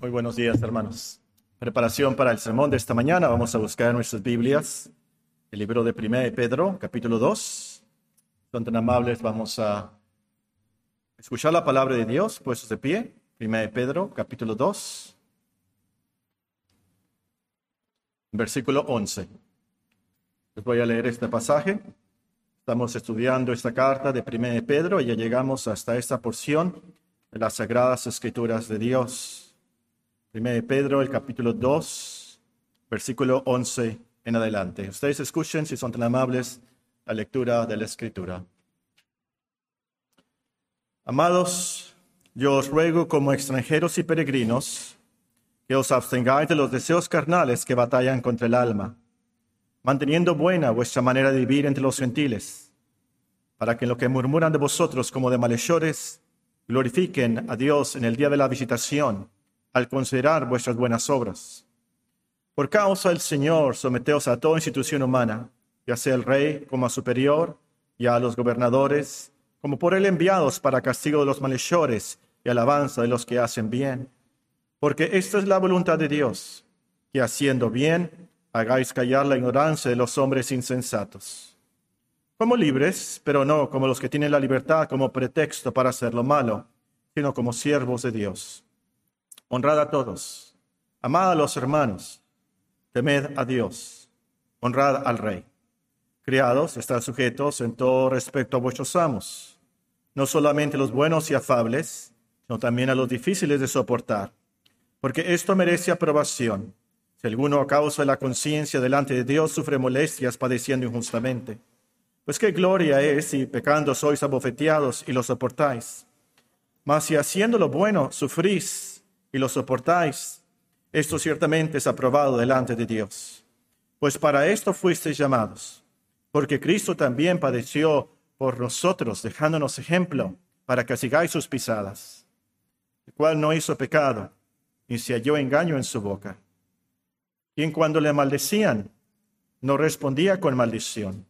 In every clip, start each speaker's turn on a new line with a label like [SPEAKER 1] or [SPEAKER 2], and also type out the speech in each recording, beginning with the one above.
[SPEAKER 1] Muy buenos días, hermanos. Preparación para el sermón de esta mañana. Vamos a buscar nuestras Biblias. El libro de 1 Pedro, capítulo 2. Son tan amables, vamos a escuchar la palabra de Dios, puestos de pie. 1 Pedro, capítulo 2. Versículo 11. Les voy a leer este pasaje. Estamos estudiando esta carta de 1 Pedro y ya llegamos hasta esta porción de las Sagradas Escrituras de Dios. 1 Pedro, el capítulo 2, versículo 11 en adelante. Ustedes escuchen, si son tan amables, la lectura de la Escritura. Amados, yo os ruego como extranjeros y peregrinos que os abstengáis de los deseos carnales que batallan contra el alma, manteniendo buena vuestra manera de vivir entre los gentiles, para que en lo que murmuran de vosotros como de malhechores, glorifiquen a Dios en el día de la visitación al considerar vuestras buenas obras. Por causa del Señor, someteos a toda institución humana, ya sea el rey como a superior, y a los gobernadores, como por él enviados para castigo de los malhechores y alabanza de los que hacen bien. Porque esta es la voluntad de Dios, que haciendo bien, hagáis callar la ignorancia de los hombres insensatos. Como libres, pero no como los que tienen la libertad como pretexto para hacer lo malo, sino como siervos de Dios honrad a todos, amad a los hermanos, temed a Dios, honrad al rey. Criados, estad sujetos en todo respecto a vuestros amos, no solamente los buenos y afables, sino también a los difíciles de soportar, porque esto merece aprobación. Si alguno a causa de la conciencia delante de Dios sufre molestias padeciendo injustamente, pues qué gloria es si pecando sois abofeteados y lo soportáis. Mas si haciendo lo bueno sufrís y lo soportáis, esto ciertamente es aprobado delante de Dios. Pues para esto fuisteis llamados, porque Cristo también padeció por nosotros, dejándonos ejemplo para que sigáis sus pisadas, el cual no hizo pecado, ni se halló engaño en su boca. Quien cuando le maldecían, no respondía con maldición.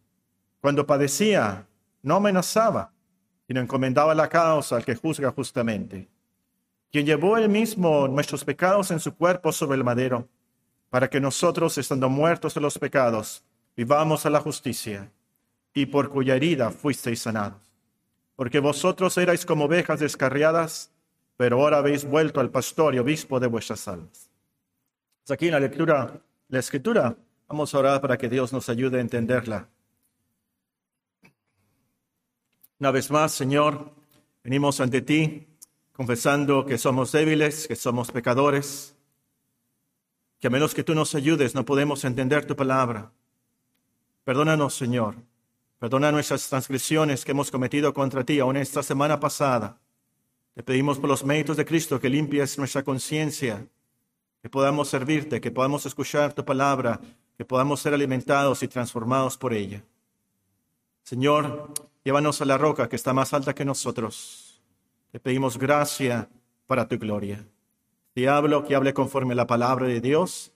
[SPEAKER 1] Cuando padecía, no amenazaba, sino encomendaba la causa al que juzga justamente quien llevó él mismo nuestros pecados en su cuerpo sobre el madero, para que nosotros, estando muertos de los pecados, vivamos a la justicia, y por cuya herida fuisteis sanados. Porque vosotros erais como ovejas descarriadas, pero ahora habéis vuelto al pastor y obispo de vuestras almas. Pues aquí en la lectura, la escritura, vamos a orar para que Dios nos ayude a entenderla. Una vez más, Señor, venimos ante ti confesando que somos débiles, que somos pecadores, que a menos que tú nos ayudes no podemos entender tu palabra. Perdónanos, Señor. Perdona nuestras transgresiones que hemos cometido contra ti aún esta semana pasada. Te pedimos por los méritos de Cristo que limpies nuestra conciencia, que podamos servirte, que podamos escuchar tu palabra, que podamos ser alimentados y transformados por ella. Señor, llévanos a la roca que está más alta que nosotros te pedimos gracia para tu gloria. Si hablo, que hable conforme a la palabra de Dios.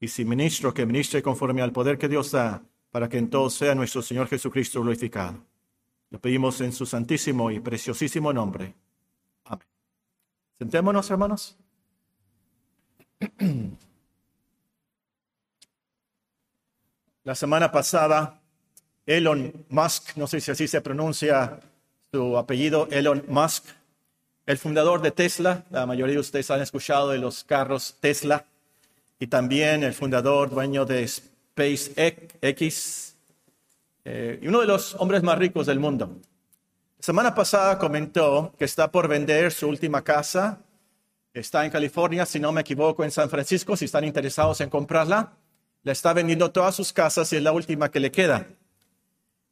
[SPEAKER 1] Y si ministro, que ministre conforme al poder que Dios da, para que en todo sea nuestro Señor Jesucristo glorificado. Lo pedimos en su santísimo y preciosísimo nombre. Amén. Sentémonos, hermanos. La semana pasada, Elon Musk, no sé si así se pronuncia su apellido, Elon Musk, el fundador de Tesla, la mayoría de ustedes han escuchado de los carros Tesla, y también el fundador, dueño de SpaceX, eh, y uno de los hombres más ricos del mundo. Semana pasada comentó que está por vender su última casa, está en California, si no me equivoco, en San Francisco, si están interesados en comprarla. Le está vendiendo todas sus casas y es la última que le queda.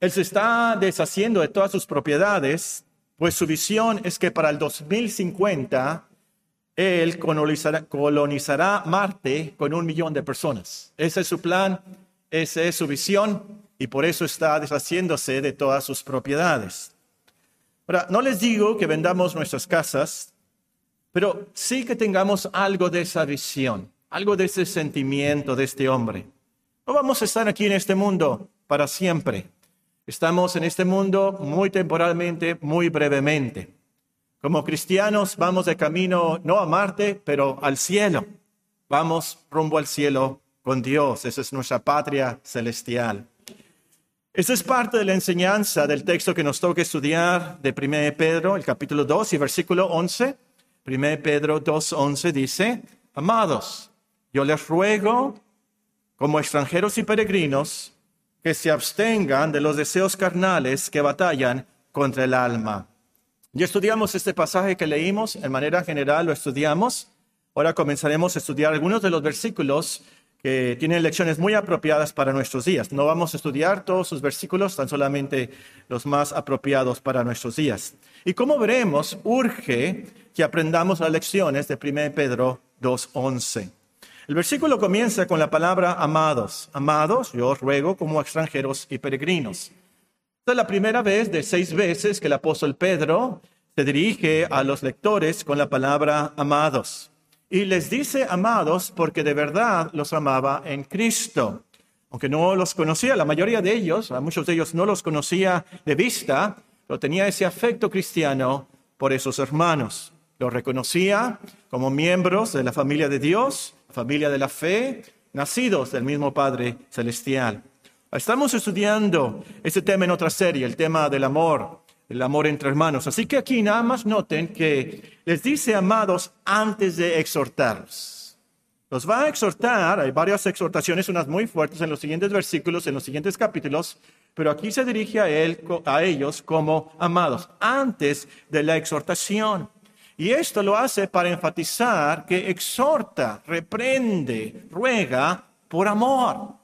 [SPEAKER 1] Él se está deshaciendo de todas sus propiedades pues su visión es que para el 2050 él colonizará, Marte con un millón de personas. Ese es su plan, esa es su visión y por eso está deshaciéndose de todas sus propiedades. Ahora, no les digo que vendamos nuestras casas, pero sí que tengamos algo de esa visión, algo de ese sentimiento de este hombre. No vamos a estar aquí en este mundo para siempre. Estamos en este mundo muy temporalmente, muy brevemente. Como cristianos vamos de camino no a Marte, pero al cielo. Vamos rumbo al cielo con Dios. Esa es nuestra patria celestial. Esta es parte de la enseñanza del texto que nos toca estudiar de 1 Pedro, el capítulo 2 y versículo 11. 1 Pedro 2, 11 dice, Amados, yo les ruego, como extranjeros y peregrinos, que se abstengan de los deseos carnales que batallan contra el alma ya estudiamos este pasaje que leímos, en manera general lo estudiamos. Ahora comenzaremos a estudiar algunos de los versículos que tienen lecciones muy apropiadas para nuestros días. No vamos a estudiar todos sus versículos, tan solamente los más apropiados para nuestros días. Y como veremos, urge que aprendamos las lecciones de 1 Pedro 2.11. El versículo comienza con la palabra amados. Amados, yo os ruego como extranjeros y peregrinos. Esta es la primera vez de seis veces que el apóstol Pedro se dirige a los lectores con la palabra amados. Y les dice amados porque de verdad los amaba en Cristo. Aunque no los conocía, la mayoría de ellos, a muchos de ellos no los conocía de vista, pero tenía ese afecto cristiano por esos hermanos. Los reconocía como miembros de la familia de Dios, familia de la fe, nacidos del mismo Padre Celestial. Estamos estudiando este tema en otra serie, el tema del amor, el amor entre hermanos. Así que aquí nada más noten que les dice amados antes de exhortarlos. Los va a exhortar, hay varias exhortaciones, unas muy fuertes en los siguientes versículos, en los siguientes capítulos, pero aquí se dirige a, él, a ellos como amados, antes de la exhortación. Y esto lo hace para enfatizar que exhorta, reprende, ruega por amor.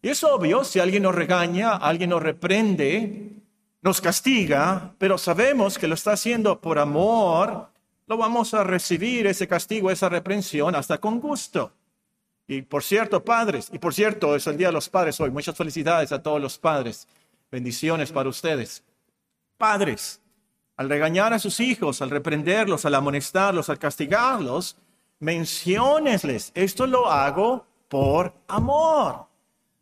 [SPEAKER 1] Y es obvio, si alguien nos regaña, alguien nos reprende, nos castiga, pero sabemos que lo está haciendo por amor, lo vamos a recibir ese castigo, esa reprensión, hasta con gusto. Y por cierto, padres, y por cierto, es el Día de los Padres hoy. Muchas felicidades a todos los padres. Bendiciones para ustedes. Padres, al regañar a sus hijos, al reprenderlos, al amonestarlos, al castigarlos, menciónesles, esto lo hago por amor.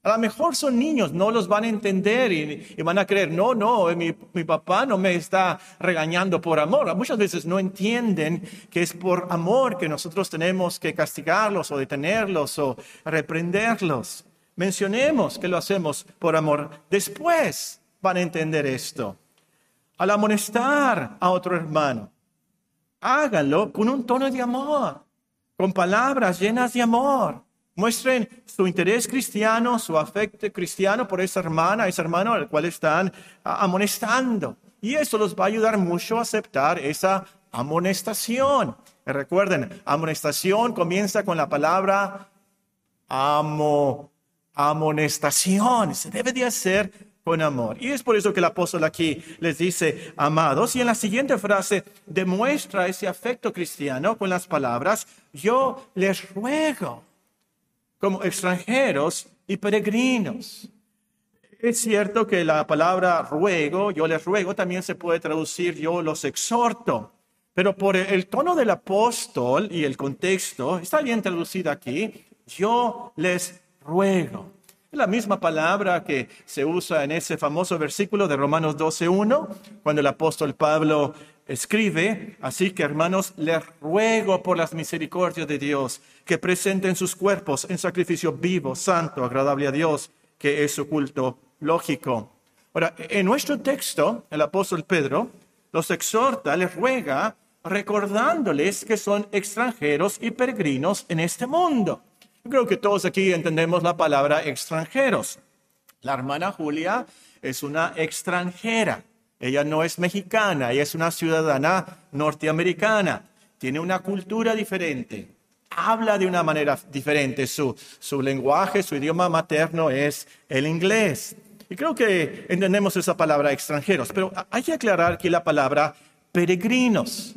[SPEAKER 1] A lo mejor son niños, no los van a entender y, van a creer, no, no, mi, mi, papá no me está regañando por amor. Muchas veces no entienden que es por amor que nosotros tenemos que castigarlos o detenerlos o reprenderlos. Mencionemos que lo hacemos por amor. Después van a entender esto. Al amonestar a otro hermano, háganlo con un tono de amor, con palabras llenas de amor Muestren su interés cristiano, su afecto cristiano por esa hermana, ese hermano al cual están amonestando. Y eso los va a ayudar mucho a aceptar esa amonestación. Recuerden, amonestación comienza con la palabra amo, amonestación. Se debe de hacer con amor. Y es por eso que el apóstol aquí les dice, amados, y en la siguiente frase demuestra ese afecto cristiano con las palabras, yo les ruego como extranjeros y peregrinos. Es cierto que la palabra ruego, yo les ruego, también se puede traducir yo los exhorto, pero por el tono del apóstol y el contexto, está bien traducido aquí, yo les ruego. Es la misma palabra que se usa en ese famoso versículo de Romanos 12.1, cuando el apóstol Pablo escribe, así que hermanos, les ruego por las misericordias de Dios que presenten sus cuerpos en sacrificio vivo, santo, agradable a Dios, que es su culto lógico. Ahora, en nuestro texto, el apóstol Pedro los exhorta, les ruega, recordándoles que son extranjeros y peregrinos en este mundo. Creo que todos aquí entendemos la palabra extranjeros. La hermana Julia es una extranjera. Ella no es mexicana, ella es una ciudadana norteamericana. Tiene una cultura diferente. Habla de una manera diferente. Su, su lenguaje, su idioma materno es el inglés. Y creo que entendemos esa palabra extranjeros, pero hay que aclarar que la palabra peregrinos.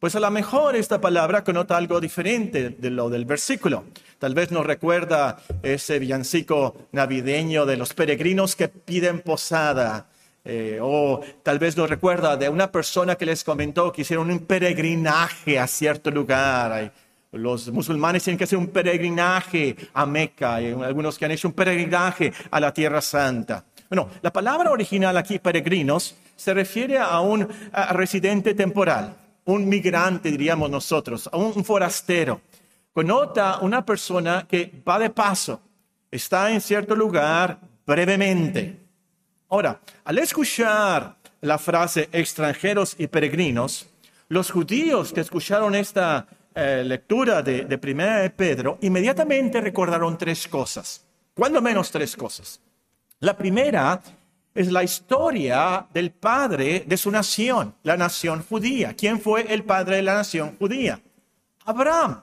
[SPEAKER 1] Pues a lo mejor esta palabra conota algo diferente de lo del versículo. Tal vez nos recuerda ese villancico navideño de los peregrinos que piden posada eh, o tal vez nos recuerda de una persona que les comentó que hicieron un peregrinaje a cierto lugar. Los musulmanes tienen que hacer un peregrinaje a Meca, hay algunos que han hecho un peregrinaje a la Tierra Santa. Bueno, la palabra original aquí, peregrinos, se refiere a un residente temporal, un migrante, diríamos nosotros, un, un forastero. Connota una persona que va de paso, está en cierto lugar brevemente. Ahora, al escuchar la frase extranjeros y peregrinos, los judíos que escucharon esta eh, lectura de, de Primera de Pedro inmediatamente recordaron tres cosas, cuando menos tres cosas. La primera es la historia del padre de su nación, la nación judía. ¿Quién fue el padre de la nación judía? Abraham.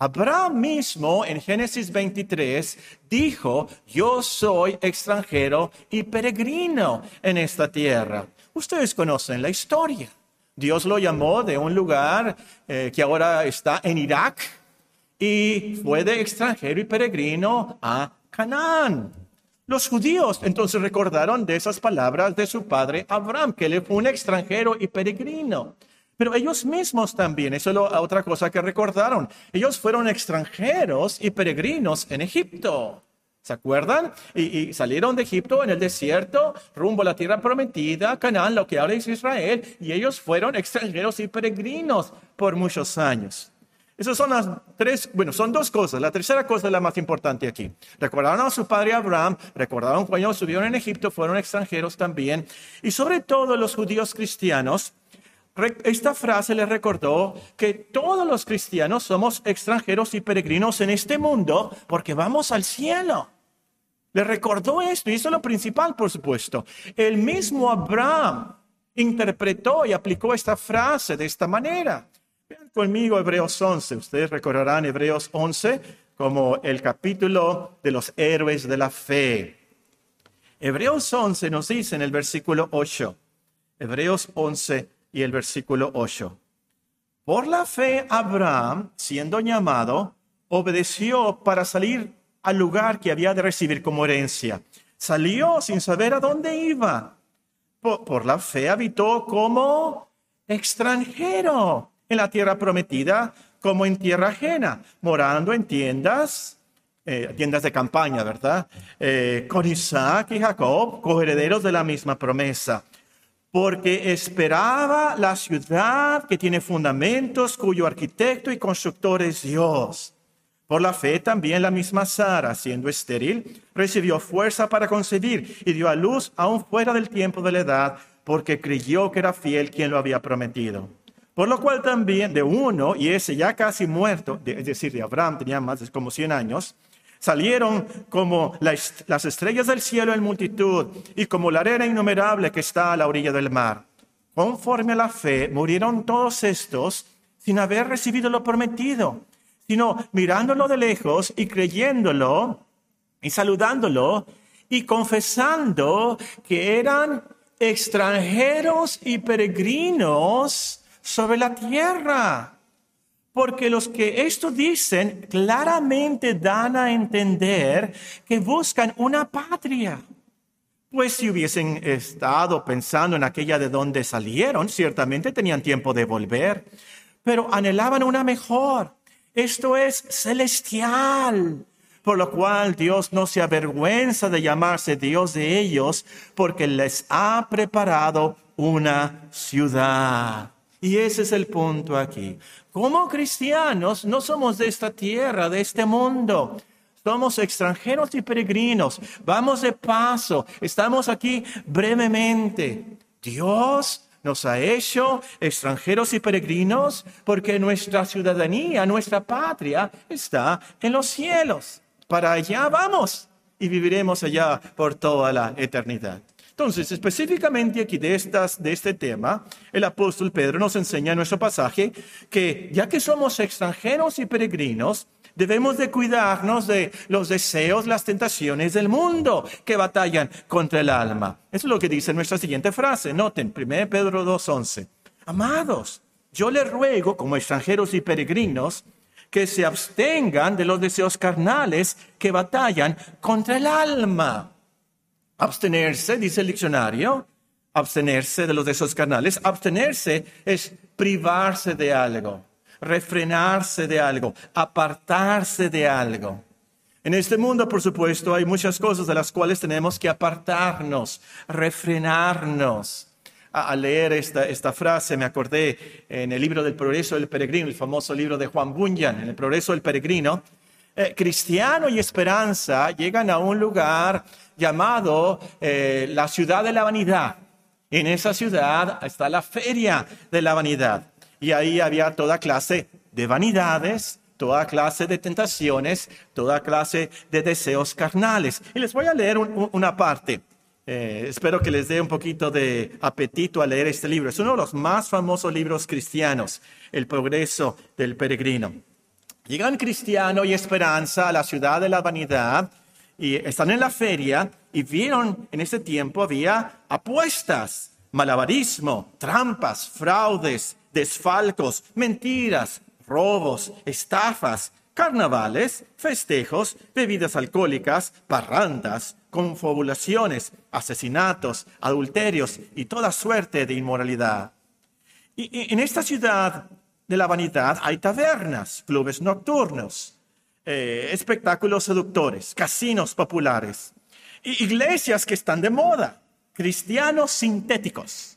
[SPEAKER 1] Abraham mismo en Génesis 23 dijo, yo soy extranjero y peregrino en esta tierra. Ustedes conocen la historia. Dios lo llamó de un lugar eh, que ahora está en Irak y fue de extranjero y peregrino a Canaán. Los judíos entonces recordaron de esas palabras de su padre Abraham, que él fue un extranjero y peregrino. Pero ellos mismos también, eso es otra cosa que recordaron. Ellos fueron extranjeros y peregrinos en Egipto. ¿Se acuerdan? Y, salieron de Egipto en el desierto, rumbo a la tierra prometida, Canaán, lo que ahora es Israel, y ellos fueron extranjeros y peregrinos por muchos años. Esas son las tres, bueno, son dos cosas. La tercera cosa es la más importante aquí. Recordaron a su padre Abraham, recordaron cuando estuvieron en Egipto, fueron extranjeros también. Y sobre todo los judíos cristianos, esta frase les recordó que todos los cristianos somos extranjeros y peregrinos en este mundo porque vamos al cielo. Le recordó esto y eso es lo principal, por supuesto. El mismo Abraham interpretó y aplicó esta frase de esta manera. Vean conmigo Hebreos 11. Ustedes recordarán Hebreos 11 como el capítulo de los héroes de la fe. Hebreos 11 nos dice en el versículo 8. Hebreos 11 y el versículo 8. Por la fe, Abraham, siendo llamado, obedeció para salir al lugar que había de recibir como herencia. Salió sin saber a dónde iba. Por, la fe habitó como extranjero en la tierra prometida, como en tierra ajena, morando en tiendas, eh, tiendas de campaña, ¿verdad? Eh, con Isaac y Jacob, coherederos de la misma promesa porque esperaba la ciudad que tiene fundamentos, cuyo arquitecto y constructor es Dios. Por la fe también la misma Sara, siendo estéril, recibió fuerza para concebir y dio a luz aún fuera del tiempo de la edad, porque creyó que era fiel quien lo había prometido. Por lo cual también de uno, y ese ya casi muerto, es decir, de Abraham tenía más de como 100 años, Salieron como las estrellas del cielo en multitud y como la arena innumerable que está a la orilla del mar. Conforme a la fe, murieron todos estos sin haber recibido lo prometido, sino mirándolo de lejos y creyéndolo y saludándolo y confesando que eran extranjeros y peregrinos sobre la tierra porque los que esto dicen claramente dan a entender que buscan una patria. Pues si hubiesen estado pensando en aquella de donde salieron, ciertamente tenían tiempo de volver, pero anhelaban una mejor. Esto es celestial, por lo cual Dios no se avergüenza de llamarse Dios de ellos, porque les ha preparado una ciudad. Y ese es el punto aquí. Como cristianos no somos de esta tierra, de este mundo. Somos extranjeros y peregrinos. Vamos de paso. Estamos aquí brevemente. Dios nos ha hecho extranjeros y peregrinos porque nuestra ciudadanía, nuestra patria está en los cielos. Para allá vamos y viviremos allá por toda la eternidad. Entonces, específicamente aquí de, estas, de este tema, el apóstol Pedro nos enseña en nuestro pasaje que ya que somos extranjeros y peregrinos, debemos de cuidarnos de los deseos, las tentaciones del mundo que batallan contra el alma. Eso es lo que dice nuestra siguiente frase. Noten, 1 Pedro 2.11. Amados, yo les ruego como extranjeros y peregrinos que se abstengan de los deseos carnales que batallan contra el alma. Abstenerse, dice el diccionario, abstenerse de los deseos carnales, abstenerse es privarse de algo, refrenarse de algo, apartarse de algo. En este mundo, por supuesto, hay muchas cosas de las cuales tenemos que apartarnos, refrenarnos. al leer esta, esta frase, me acordé en el libro del Progreso del Peregrino, el famoso libro de Juan Bunyan, en el Progreso del Peregrino, eh, cristiano y esperanza llegan a un lugar llamado eh, la ciudad de la vanidad. En esa ciudad está la feria de la vanidad. Y ahí había toda clase de vanidades, toda clase de tentaciones, toda clase de deseos carnales. Y les voy a leer una parte. Eh, espero que les dé un poquito de apetito a leer este libro. Es uno de los más famosos libros cristianos, El progreso del peregrino. Llegan cristiano y esperanza a la ciudad de la vanidad y están en la feria y vieron en ese tiempo había apuestas, malabarismo, trampas, fraudes, desfalcos, mentiras, robos, estafas, carnavales, festejos, bebidas alcohólicas, parrandas, confabulaciones, asesinatos, adulterios y toda suerte de inmoralidad. Y, en esta ciudad de la vanidad hay tabernas, clubes nocturnos, eh, espectáculos seductores, casinos populares, y iglesias que están de moda, cristianos sintéticos,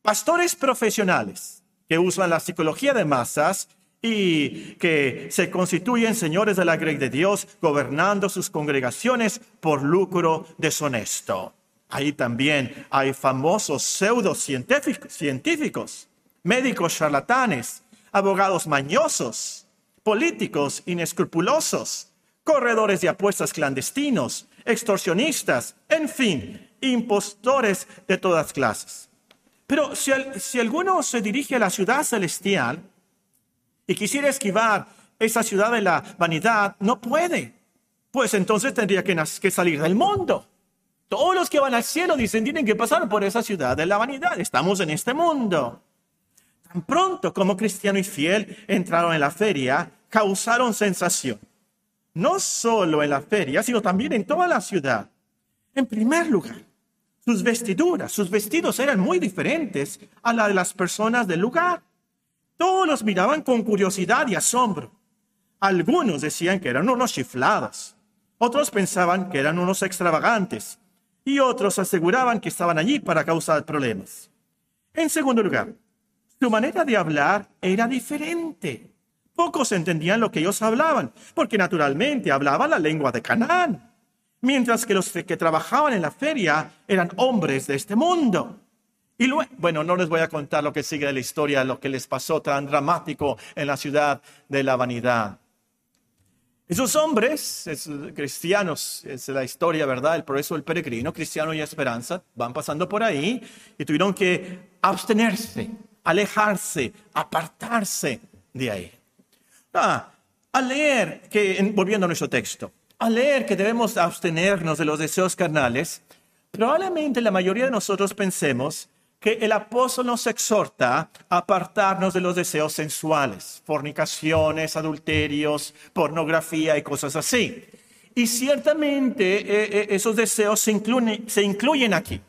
[SPEAKER 1] pastores profesionales que usan la psicología de masas y que se constituyen señores de la grey de Dios, gobernando sus congregaciones por lucro deshonesto. Ahí también hay famosos pseudocientíficos, médicos charlatanes, abogados mañosos, políticos inescrupulosos, corredores de apuestas clandestinos, extorsionistas, en fin, impostores de todas clases. Pero si, alguno se dirige a la ciudad celestial y quisiera esquivar esa ciudad de la vanidad, no puede. Pues entonces tendría que, que salir del mundo. Todos los que van al cielo dicen tienen que pasar por esa ciudad de la vanidad. Estamos en este mundo. Tan pronto como cristiano y fiel entraron en la feria, causaron sensación. No solo en la feria, sino también en toda la ciudad. En primer lugar, sus vestiduras, sus vestidos eran muy diferentes a la de las personas del lugar. Todos los miraban con curiosidad y asombro. Algunos decían que eran unos chiflados, otros pensaban que eran unos extravagantes y otros aseguraban que estaban allí para causar problemas. En segundo lugar, su manera de hablar era diferente. Pocos entendían lo que ellos hablaban, porque naturalmente hablaban la lengua de Canaán, mientras que los que trabajaban en la feria eran hombres de este mundo. Y bueno, no les voy a contar lo que sigue de la historia, lo que les pasó tan dramático en la ciudad de la vanidad. Esos hombres, esos cristianos, es la historia, ¿verdad? El progreso del peregrino, cristiano y esperanza, van pasando por ahí y tuvieron que abstenerse, alejarse, apartarse de ahí. Ah, al leer, que, volviendo a nuestro texto, al leer que debemos abstenernos de los deseos carnales, probablemente la mayoría de nosotros pensemos que el apóstol nos exhorta a apartarnos de los deseos sensuales, fornicaciones, adulterios, pornografía y cosas así. Y ciertamente eh, eh, esos deseos se incluyen aquí.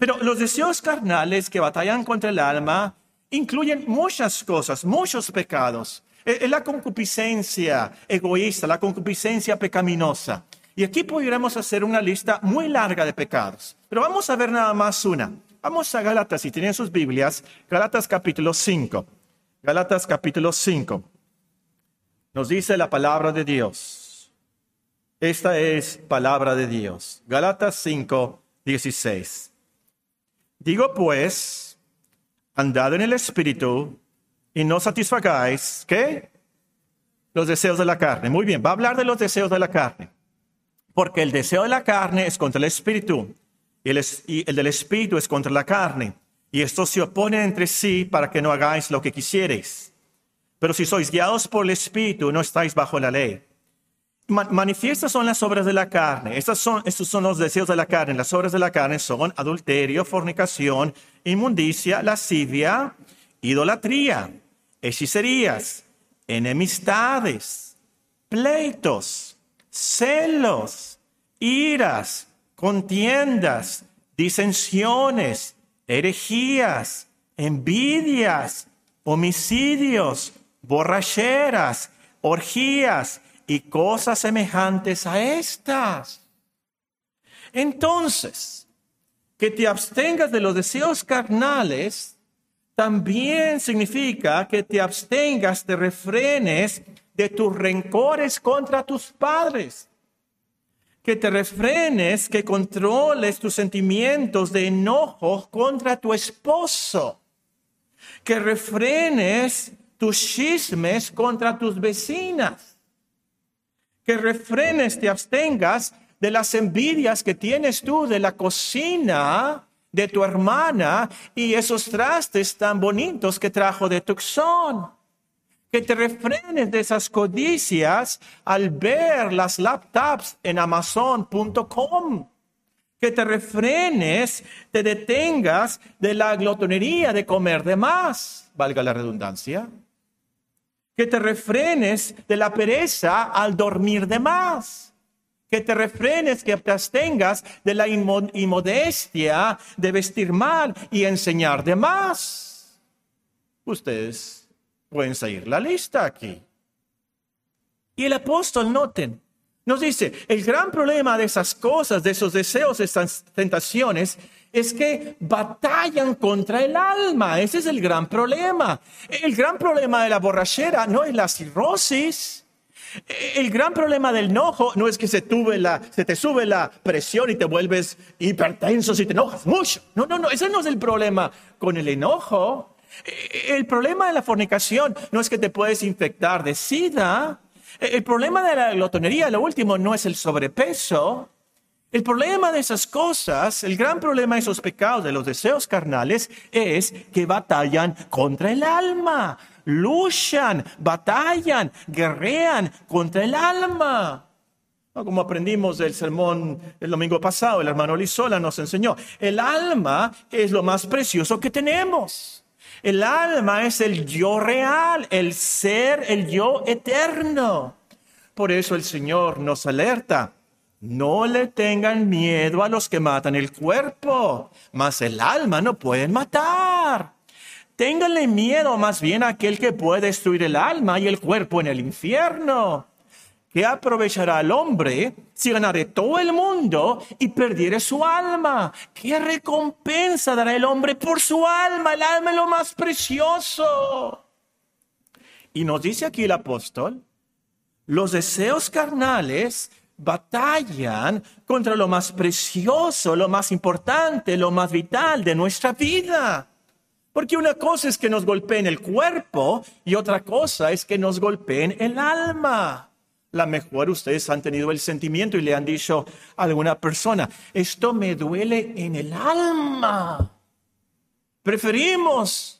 [SPEAKER 1] Pero los deseos carnales que batallan contra el alma incluyen muchas cosas, muchos pecados. Es eh, la concupiscencia egoísta, la concupiscencia pecaminosa. Y aquí podríamos hacer una lista muy larga de pecados. Pero vamos a ver nada más una. Vamos a Galatas, si tienen sus Biblias, Galatas capítulo 5. Galatas capítulo 5. Nos dice la palabra de Dios. Esta es palabra de Dios. Galatas 5, 16. Digo pues, andad en el Espíritu y no satisfagáis, ¿qué? Los deseos de la carne. Muy bien, va a hablar de los deseos de la carne. Porque el deseo de la carne es contra el Espíritu y el, del espíritu es contra la carne, y estos se oponen entre sí para que no hagáis lo que quisierais. Pero si sois guiados por el espíritu, no estáis bajo la ley. Manifiestas son las obras de la carne. Estos son los deseos de la carne. Las obras de la carne son adulterio, fornicación, inmundicia, lascivia, idolatría, hechicerías, enemistades, pleitos, celos, iras contiendas, disensiones, herejías, envidias, homicidios, borracheras, orgías y cosas semejantes a estas. Entonces, Que te abstengas de los deseos carnales también significa que te abstengas, te refrenes de tus rencores contra tus padres. Que te refrenes, que controles tus sentimientos de enojo contra tu esposo. Que refrenes tus chismes contra tus vecinas. Que refrenes, te abstengas de las envidias que tienes tú de la cocina de tu hermana y esos trastes tan bonitos que trajo de Tucson. Que te refrenes de esas codicias al ver las laptops en amazon.com. Que te refrenes, te detengas de la glotonería de comer de más, valga la redundancia. Que te refrenes de la pereza al dormir de más que te refrenes, que te abstengas de la inmodestia de vestir mal y enseñar de más. Ustedes pueden seguir la lista aquí. Y el apóstol, noten, nos dice, el gran problema de esas cosas, de esos deseos, de esas tentaciones, es que batallan contra el alma. Ese es el gran problema. El gran problema de la borrachera no es la cirrosis, el gran problema del enojo no es que se, te sube la presión y te vuelves hipertenso si te enojas mucho. No, no, no, ese no es el problema con el enojo. El problema de la fornicación no es que te puedes infectar de sida. El problema de la glotonería, lo último, no es el sobrepeso. El problema de esas cosas, el gran problema de esos pecados, de los deseos carnales, es que batallan contra el alma luchan, batallan, guerrean contra el alma. Como aprendimos del sermón el domingo pasado, el hermano Lizola nos enseñó, el alma es lo más precioso que tenemos. El alma es el yo real, el ser, el yo eterno. Por eso el Señor nos alerta. No le tengan miedo a los que matan el cuerpo, mas el alma no pueden matar. Ténganle miedo más bien a aquel que puede destruir el alma y el cuerpo en el infierno. ¿Qué aprovechará al hombre si ganare todo el mundo y perdiere su alma? ¿Qué recompensa dará el hombre por su alma? El alma es lo más precioso. Y nos dice aquí el apóstol, los deseos carnales batallan contra lo más precioso, lo más importante, lo más vital de nuestra vida. Porque una cosa es que nos golpeen el cuerpo y otra cosa es que nos golpeen el alma. La mejor ustedes han tenido el sentimiento y le han dicho a alguna persona, esto me duele en el alma. Preferimos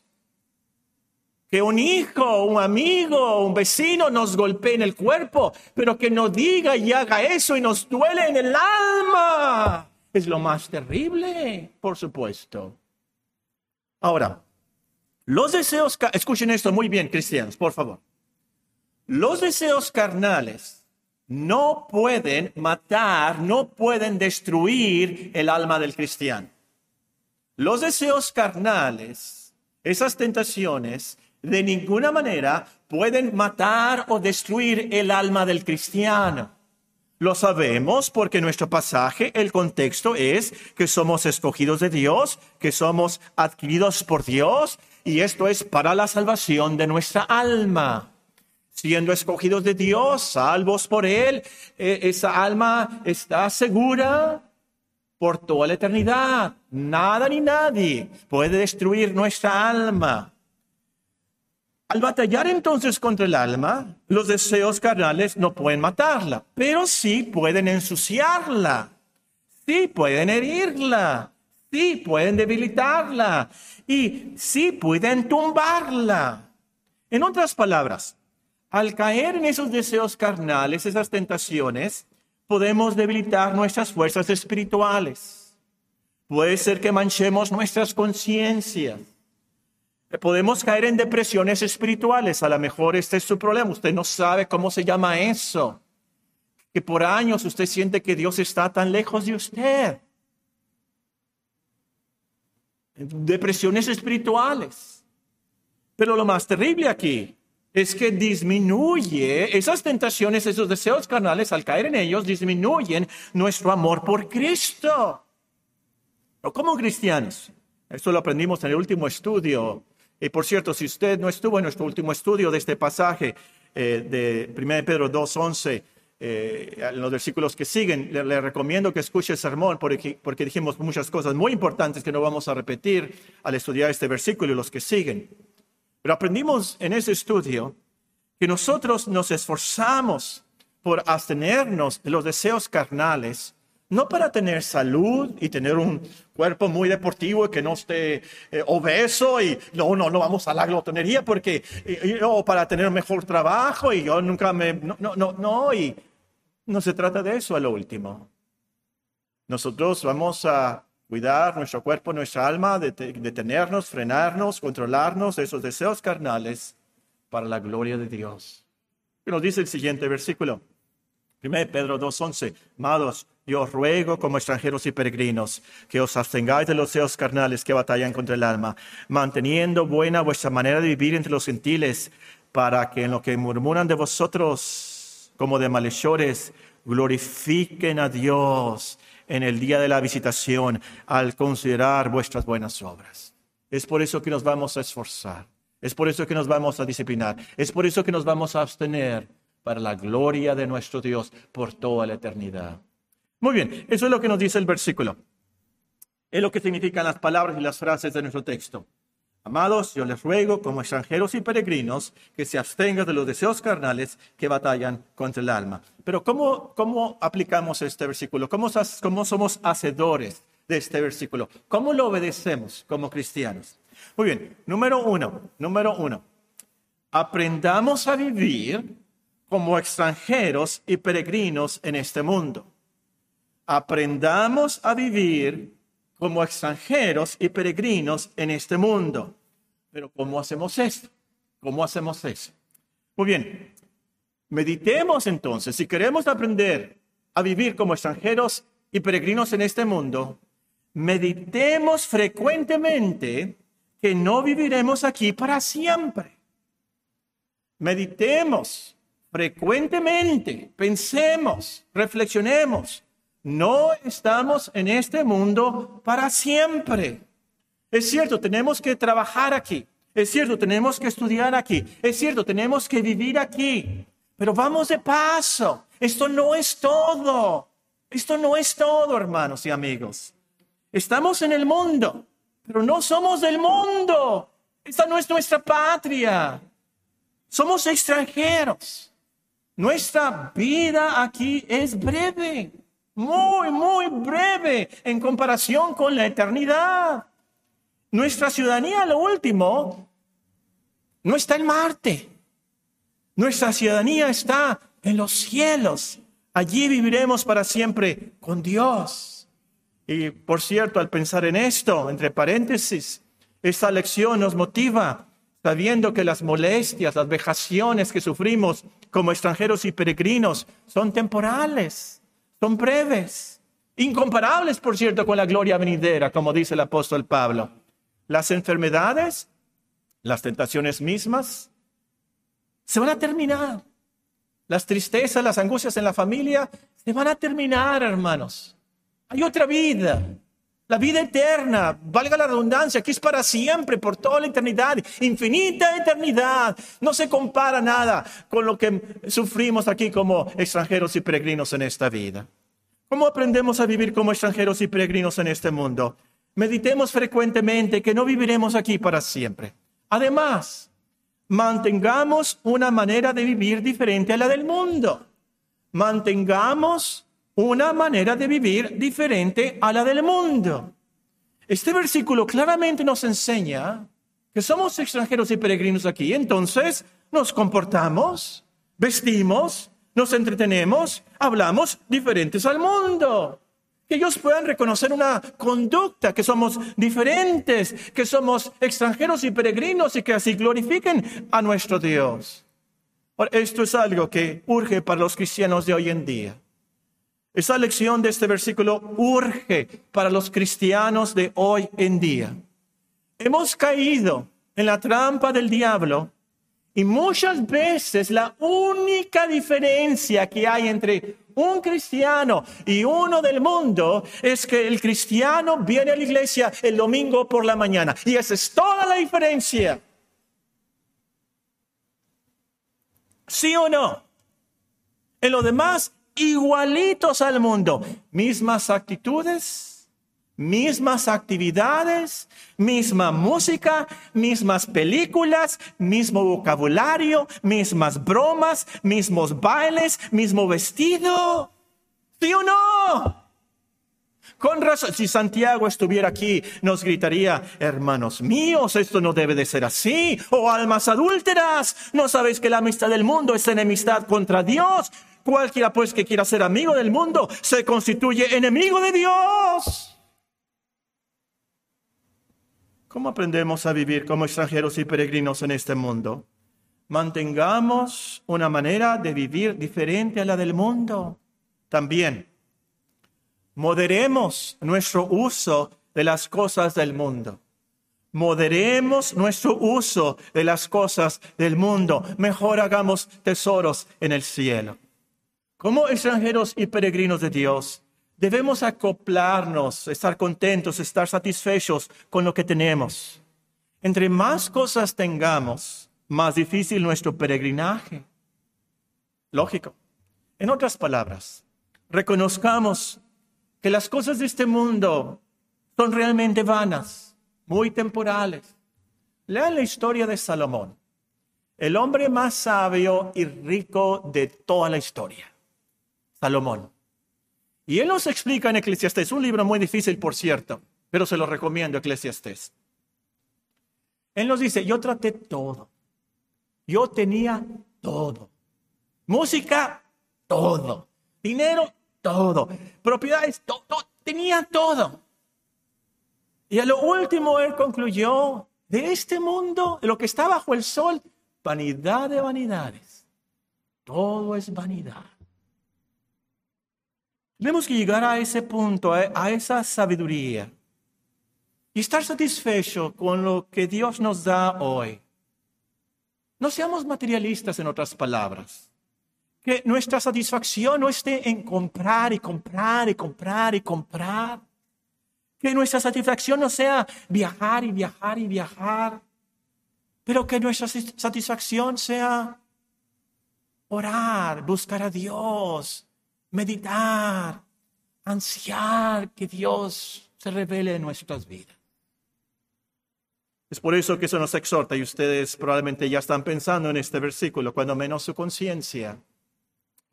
[SPEAKER 1] que un hijo, un amigo, un vecino nos golpee en el cuerpo, pero que nos diga y haga eso y nos duele en el alma. Es lo más terrible, por supuesto. Ahora, los deseos, escuchen esto muy bien, cristianos, por favor. Los deseos carnales no pueden matar, no pueden destruir el alma del cristiano. Los deseos carnales, esas tentaciones, de ninguna manera pueden matar o destruir el alma del cristiano. Lo sabemos porque nuestro pasaje, el contexto es que somos escogidos de Dios, que somos adquiridos por Dios, y esto es para la salvación de nuestra alma. Siendo escogidos de Dios, salvos por Él, e, esa alma está segura por toda la eternidad. Nada ni nadie puede destruir nuestra alma. Al batallar entonces contra el alma, los deseos carnales no pueden matarla, pero sí pueden ensuciarla, sí pueden herirla, sí pueden debilitarla y sí pueden tumbarla. En otras palabras, al caer en esos deseos carnales, esas tentaciones, podemos debilitar nuestras fuerzas espirituales. Puede ser que manchemos nuestras conciencias Podemos caer en depresiones espirituales. A lo mejor este es su problema. Usted no sabe cómo se llama eso. Que por años usted siente que Dios está tan lejos de usted. Depresiones espirituales. Pero lo más terrible aquí es que disminuye esas tentaciones, esos deseos carnales, al caer en ellos, disminuyen nuestro amor por Cristo. O como cristianos, esto lo aprendimos en el último estudio. Y por cierto, si usted no estuvo en nuestro último estudio de este pasaje eh, de 1 Pedro 2.11, eh, en los versículos que siguen, le, recomiendo que escuche el sermón porque, porque dijimos muchas cosas muy importantes que no vamos a repetir al estudiar este versículo y los que siguen. Pero aprendimos en ese estudio que nosotros nos esforzamos por abstenernos de los deseos carnales, no para tener salud y tener un cuerpo muy deportivo y que no esté eh, obeso y no, no, no vamos a la glotonería porque, o para tener mejor trabajo y yo nunca me, no, no, no, no, y no se trata de eso a lo último. Nosotros vamos a cuidar nuestro cuerpo, nuestra alma, detenernos, frenarnos, controlarnos de esos deseos carnales para la gloria de Dios. ¿Qué nos dice el siguiente versículo? 1 Pedro 2.11. Amados, yo os ruego como extranjeros y peregrinos que os abstengáis de los deseos carnales que batallan contra el alma, manteniendo buena vuestra manera de vivir entre los gentiles, para que en lo que murmuran de vosotros como de malhechores, glorifiquen a Dios en el día de la visitación al considerar vuestras buenas obras. Es por eso que nos vamos a esforzar, es por eso que nos vamos a disciplinar, es por eso que nos vamos a abstener para la gloria de nuestro Dios por toda la eternidad. Muy bien, eso es lo que nos dice el versículo. Es lo que significan las palabras y las frases de nuestro texto. Amados, yo les ruego, como extranjeros y peregrinos, que se abstengan de los deseos carnales que batallan contra el alma. Pero ¿cómo, cómo aplicamos este versículo? ¿Cómo, ¿Cómo somos hacedores de este versículo? ¿Cómo lo obedecemos como cristianos? Muy bien, número uno, número uno. Aprendamos a vivir como extranjeros y peregrinos en este mundo. Aprendamos a vivir como extranjeros y peregrinos en este mundo. Pero ¿cómo hacemos esto? ¿Cómo hacemos eso? Muy bien, meditemos entonces, si queremos aprender a vivir como extranjeros y peregrinos en este mundo, meditemos frecuentemente que no viviremos aquí para siempre. Meditemos frecuentemente, pensemos, reflexionemos no estamos en este mundo para siempre. Es cierto, tenemos que trabajar aquí. Es cierto, tenemos que estudiar aquí. Es cierto, tenemos que vivir aquí. Pero vamos de paso. Esto no es todo. Esto no es todo, hermanos y amigos. Estamos en el mundo, pero no somos del mundo. Esta no es nuestra patria. Somos extranjeros. Nuestra vida aquí es breve muy, muy breve en comparación con la eternidad. Nuestra ciudadanía, lo último, no está en Marte. Nuestra ciudadanía está en los cielos. Allí viviremos para siempre con Dios. Y por cierto, al pensar en esto, entre paréntesis, esta lección nos motiva sabiendo que las molestias, las vejaciones que sufrimos como extranjeros y peregrinos son temporales son breves, incomparables, por cierto, con la gloria venidera, como dice el apóstol Pablo. Las enfermedades, las tentaciones mismas, se van a terminar. Las tristezas, las angustias en la familia, se van a terminar, hermanos. Hay otra vida. La vida eterna, valga la redundancia, que es para siempre, por toda la eternidad, infinita eternidad. No se compara nada con lo que sufrimos aquí como extranjeros y peregrinos en esta vida. ¿Cómo aprendemos a vivir como extranjeros y peregrinos en este mundo? Meditemos frecuentemente que no viviremos aquí para siempre. Además, mantengamos una manera de vivir diferente a la del mundo. Mantengamos una manera de vivir diferente a la del mundo. Este versículo claramente nos enseña que somos extranjeros y peregrinos aquí, entonces nos comportamos, vestimos, nos entretenemos, hablamos diferentes al mundo. Que ellos puedan reconocer una conducta, que somos diferentes, que somos extranjeros y peregrinos y que así glorifiquen a nuestro Dios. Esto es algo que urge para los cristianos de hoy en día. Esa lección de este versículo urge para los cristianos de hoy en día. Hemos caído en la trampa del diablo Y muchas veces la única diferencia que hay entre un cristiano y uno del mundo es que el cristiano viene a la iglesia el domingo por la mañana. Y esa es toda la diferencia. ¿Sí o no? En lo demás, igualitos al mundo. Mismas actitudes, mismas actividades, misma música, mismas películas, mismo vocabulario, mismas bromas, mismos bailes, mismo vestido. ¿Sí o no? Con razón, si Santiago estuviera aquí, nos gritaría, hermanos míos, esto no debe de ser así. O almas adúlteras, ¿no sabéis que la amistad del mundo es enemistad contra Dios? Cualquiera pues que quiera ser amigo del mundo se constituye enemigo de Dios. ¿Cómo aprendemos a vivir como extranjeros y peregrinos en este mundo? Mantengamos una manera de vivir diferente a la del mundo. También moderemos nuestro uso de las cosas del mundo. Moderemos nuestro uso de las cosas del mundo. Mejor hagamos tesoros en el cielo. Como extranjeros y peregrinos de Dios, debemos acoplarnos, estar contentos, estar satisfechos con lo que tenemos. Entre más cosas tengamos, más difícil nuestro peregrinaje. Lógico. En otras palabras, reconozcamos que las cosas de este mundo son realmente vanas, muy temporales. Lean la historia de Salomón, el hombre más sabio y rico de toda la historia. Salomón. Y él nos explica en Eclesiastés, un libro muy difícil, por cierto, pero se lo recomiendo, Eclesiastés. Él nos dice, yo traté todo. Yo tenía todo. Música, todo. Dinero, todo. Propiedades, todo. Tenía todo. Y a lo último él concluyó, de este mundo, lo que está bajo el sol, vanidad de vanidades. Todo es vanidad. Tenemos que llegar a ese punto, a esa sabiduría y estar satisfecho con lo que Dios nos da hoy. No seamos materialistas en otras palabras. Que nuestra satisfacción no esté en comprar y comprar y comprar y comprar. Que nuestra satisfacción no sea viajar y viajar y viajar. Pero que nuestra satisfacción sea orar, buscar a Dios, meditar, ansiar que Dios se revele en nuestras vidas. Es por eso que eso nos exhorta y ustedes probablemente ya están pensando en este versículo, cuando menos su conciencia.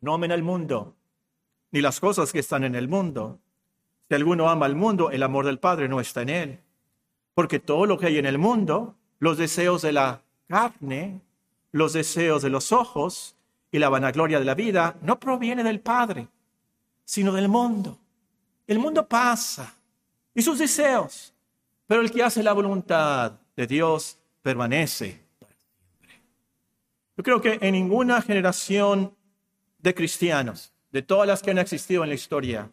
[SPEAKER 1] No amen al mundo, ni las cosas que están en el mundo. Si alguno ama al mundo, el amor del Padre no está en él. Porque todo lo que hay en el mundo, los deseos de la carne, los deseos de los ojos y la vanagloria de la vida no proviene del Padre, sino del mundo. El mundo pasa y sus deseos, pero el que hace la voluntad de Dios permanece. Yo creo que en ninguna generación de cristianos, de todas las que han existido en la historia,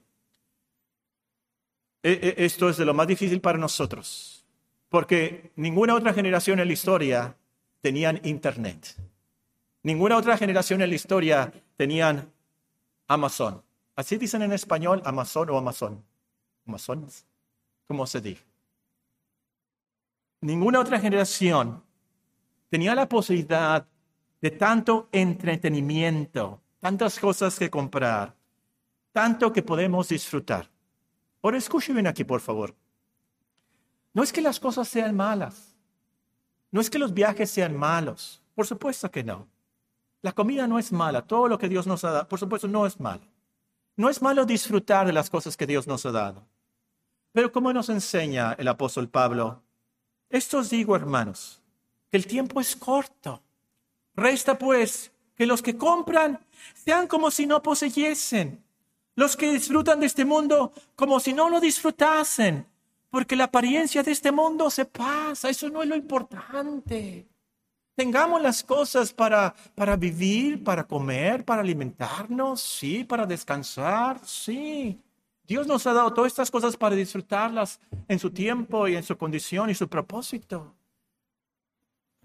[SPEAKER 1] e, e, esto es de lo más difícil para nosotros, porque ninguna otra generación en la historia tenían internet. Ninguna otra generación en la historia tenían Amazon. Así dicen en español Amazon o Amazon. Amazonas. ¿Cómo se dice? Ninguna otra generación tenía la posibilidad de tanto entretenimiento, tantas cosas que comprar, tanto que podemos disfrutar. Ahora escúcheme aquí, por favor. No es que las cosas sean malas. No es que los viajes sean malos. Por supuesto que no. La comida no es mala, todo lo que Dios nos ha dado, por supuesto, no es malo. No es malo disfrutar de las cosas que Dios nos ha dado. Pero como nos enseña el apóstol Pablo, esto os digo, hermanos, que el tiempo es corto. Resta pues que los que compran sean como si no poseyesen, los que disfrutan de este mundo como si no lo disfrutasen, porque la apariencia de este mundo se pasa, eso no es lo importante. Tengamos las cosas para, para vivir, para comer, para alimentarnos, sí, para descansar, sí. Dios nos ha dado todas estas cosas para disfrutarlas en su tiempo y en su condición y su propósito.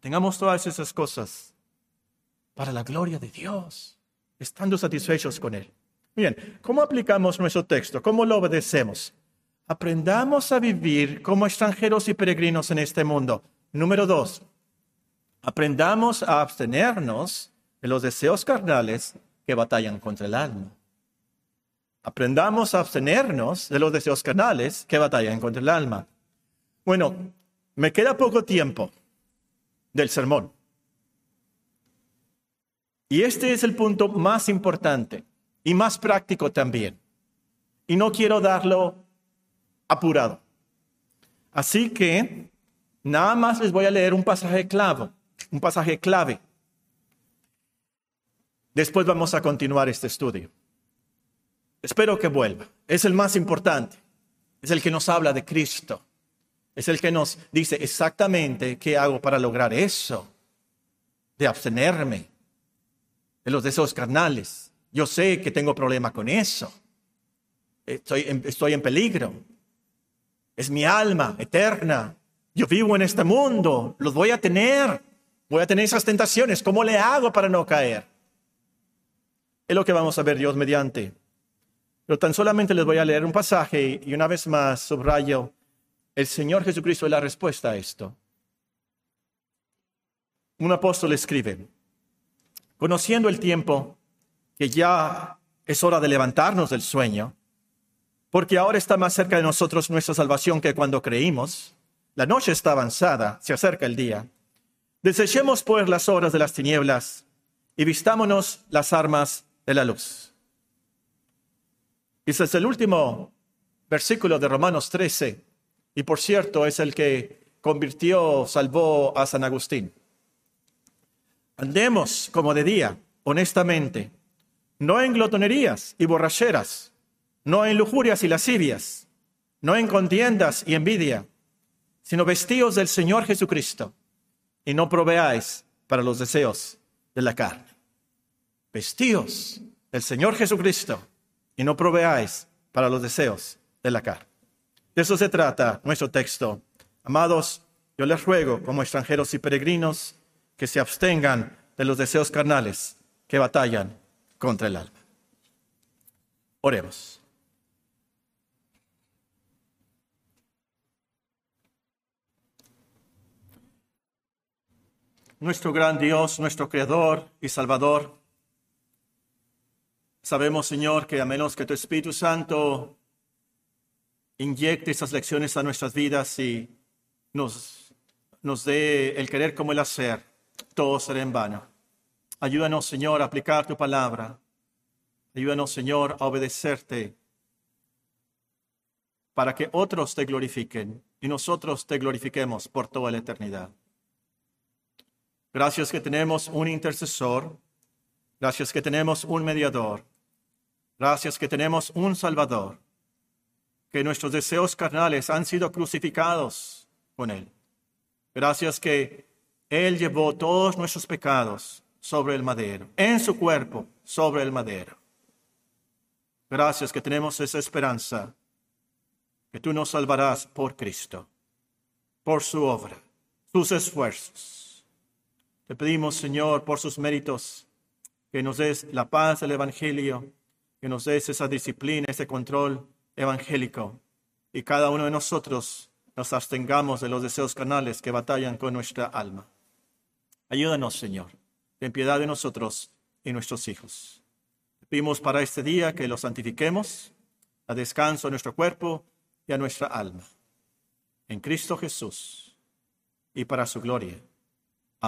[SPEAKER 1] Tengamos todas esas cosas, para la gloria de Dios, estando satisfechos con Él. Bien, ¿cómo aplicamos nuestro texto? ¿Cómo lo obedecemos? Aprendamos a vivir como extranjeros y peregrinos en este mundo. Número dos, aprendamos a abstenernos de los deseos carnales que batallan contra el alma. Aprendamos a abstenernos de los deseos carnales que batallan contra el alma. Bueno, me queda poco tiempo del sermón. Y este es el punto más importante y más práctico también. Y no quiero darlo apurado. Así que nada más les voy a leer un pasaje clave, un pasaje clave. Después vamos a continuar este estudio. Espero que vuelva. Es el más importante. Es el que nos habla de Cristo. Es el que nos dice exactamente qué hago para lograr eso. De abstenerme de los deseos carnales. Yo sé que tengo problema con eso. Estoy en, estoy en peligro. Es mi alma eterna. Yo vivo en este mundo. Los voy a tener. Voy a tener esas tentaciones. ¿Cómo le hago para no caer? Es lo que vamos a ver Dios mediante. Pero tan solamente les voy a leer un pasaje y una vez más subrayo, el Señor Jesucristo es la respuesta a esto. Un apóstol escribe, conociendo el tiempo, que ya es hora de levantarnos del sueño, porque ahora está más cerca de nosotros nuestra salvación que cuando creímos. La noche está avanzada, se acerca el día. Desechemos pues las obras de las tinieblas y vistámonos las armas de la luz. Ese es el último versículo de Romanos 13. Y por cierto, es el que convirtió, salvó a San Agustín. Andemos como de día, honestamente, no en glotonerías y borracheras, no en lujurias y lascivias, no en contiendas y envidia, sino vestíos del Señor Jesucristo y no proveáis para los deseos de la carne. Vestíos del Señor Jesucristo y no proveáis para los deseos de la carne. De eso se trata nuestro texto. Amados, yo les ruego, como extranjeros y peregrinos, que se abstengan de los deseos carnales que batallan contra el alma. Oremos. Nuestro gran Dios, nuestro Creador y Salvador, Sabemos, Señor, que a menos que tu Espíritu Santo inyecte esas lecciones a nuestras vidas y nos, dé el querer como el hacer, todo será en vano. Ayúdanos, Señor, a aplicar tu palabra. Ayúdanos, Señor, a obedecerte para que otros te glorifiquen y nosotros te glorifiquemos por toda la eternidad. Gracias que tenemos un intercesor. Gracias que tenemos un mediador. Gracias que tenemos un Salvador, que nuestros deseos carnales han sido crucificados con Él. Gracias que Él llevó todos nuestros pecados sobre el madero, en su cuerpo sobre el madero. Gracias que tenemos esa esperanza, que tú nos salvarás por Cristo, por su obra, sus esfuerzos. Te pedimos, Señor, por sus méritos, que nos des la paz del Evangelio que nos des esa disciplina, ese control evangélico y cada uno de nosotros nos abstengamos de los deseos canales que batallan con nuestra alma. Ayúdanos, Señor, ten piedad de nosotros y nuestros hijos. pedimos para este día que lo santifiquemos, a descanso a nuestro cuerpo y a nuestra alma. En Cristo Jesús y para su gloria.